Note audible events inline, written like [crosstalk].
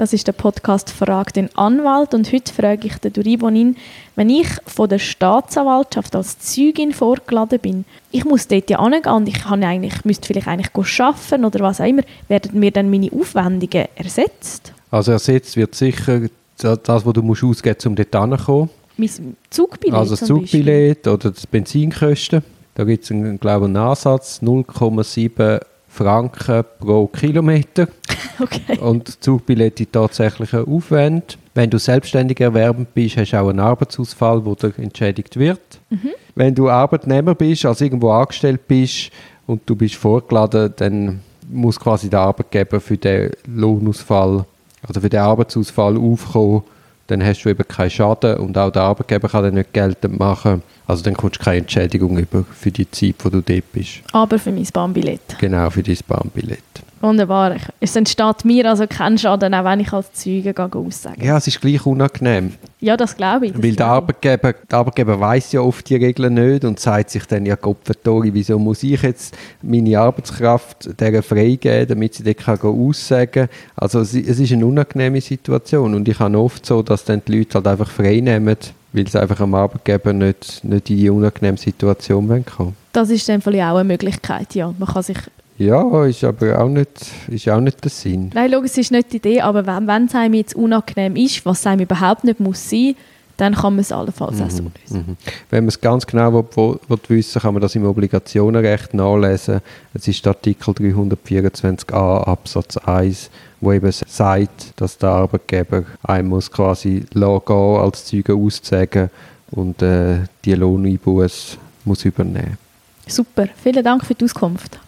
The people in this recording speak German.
Das ist der Podcast «Frag den Anwalt» und heute frage ich den Duribonin, wenn ich von der Staatsanwaltschaft als Zeugin vorgeladen bin, ich muss dort ja hingehen und ich kann eigentlich, müsste vielleicht eigentlich arbeiten oder was auch immer, werden mir dann meine Aufwendungen ersetzt? Also ersetzt wird sicher das, was du musst ausgeben musst, um dort hinzukommen. Mein Zugbillett Also das Zugbillett oder das Benzinkosten. Da gibt es, einen, glaube ich, einen Ansatz, 0,7 Franken pro Kilometer. [laughs] Okay. Und Zugbillett die tatsächlichen Aufwand. Wenn du selbstständig erwerbend bist, hast du auch einen Arbeitsausfall, wo dir entschädigt wird. Mhm. Wenn du Arbeitnehmer bist, also irgendwo angestellt bist und du bist vorgeladen, dann muss quasi der Arbeitgeber für den Lohnausfall, also für den Arbeitsausfall aufkommen. Dann hast du eben keinen Schaden und auch der Arbeitgeber kann dann nicht geltend machen. Also dann kommst du keine Entschädigung über für die Zeit, wo du dort bist. Aber für mein Bahnbillett. Genau, für dein Bahnbillett. Wunderbar. Es entsteht mir also kein Schaden, auch wenn ich als Zeuge gehe aussagen Ja, es ist gleich unangenehm. Ja, das glaube ich. Das Weil der Arbeitgeber, der Arbeitgeber weiß ja oft die Regeln nicht und sagt sich dann, ja verdammt, wieso muss ich jetzt meine Arbeitskraft der freigeben, damit sie dort kann aussagen Also es, es ist eine unangenehme Situation und ich habe oft so, dass dann die Leute halt einfach frei nehmen, weil sie einfach am Arbeitgeber nicht, nicht in die unangenehme Situation kommen wollen. Das ist dann vielleicht auch eine Möglichkeit, ja. Man kann sich Ja, ist aber auch nicht, ist auch nicht der Sinn. Nein, logisch, es ist nicht die Idee, aber wenn, wenn es einem jetzt unangenehm ist, was es einem überhaupt nicht muss sein, dann kann man es allenfalls auch so lösen. Mhm. Wenn man es ganz genau will, will, will wissen kann man das im Obligationenrecht nachlesen. Es ist Artikel 324a Absatz 1, wo eben sagt, dass der Arbeitgeber einem muss quasi gehen, als Zeuge auszusagen und äh, die Lohneinbuße muss übernehmen. Super, vielen Dank für die Auskunft.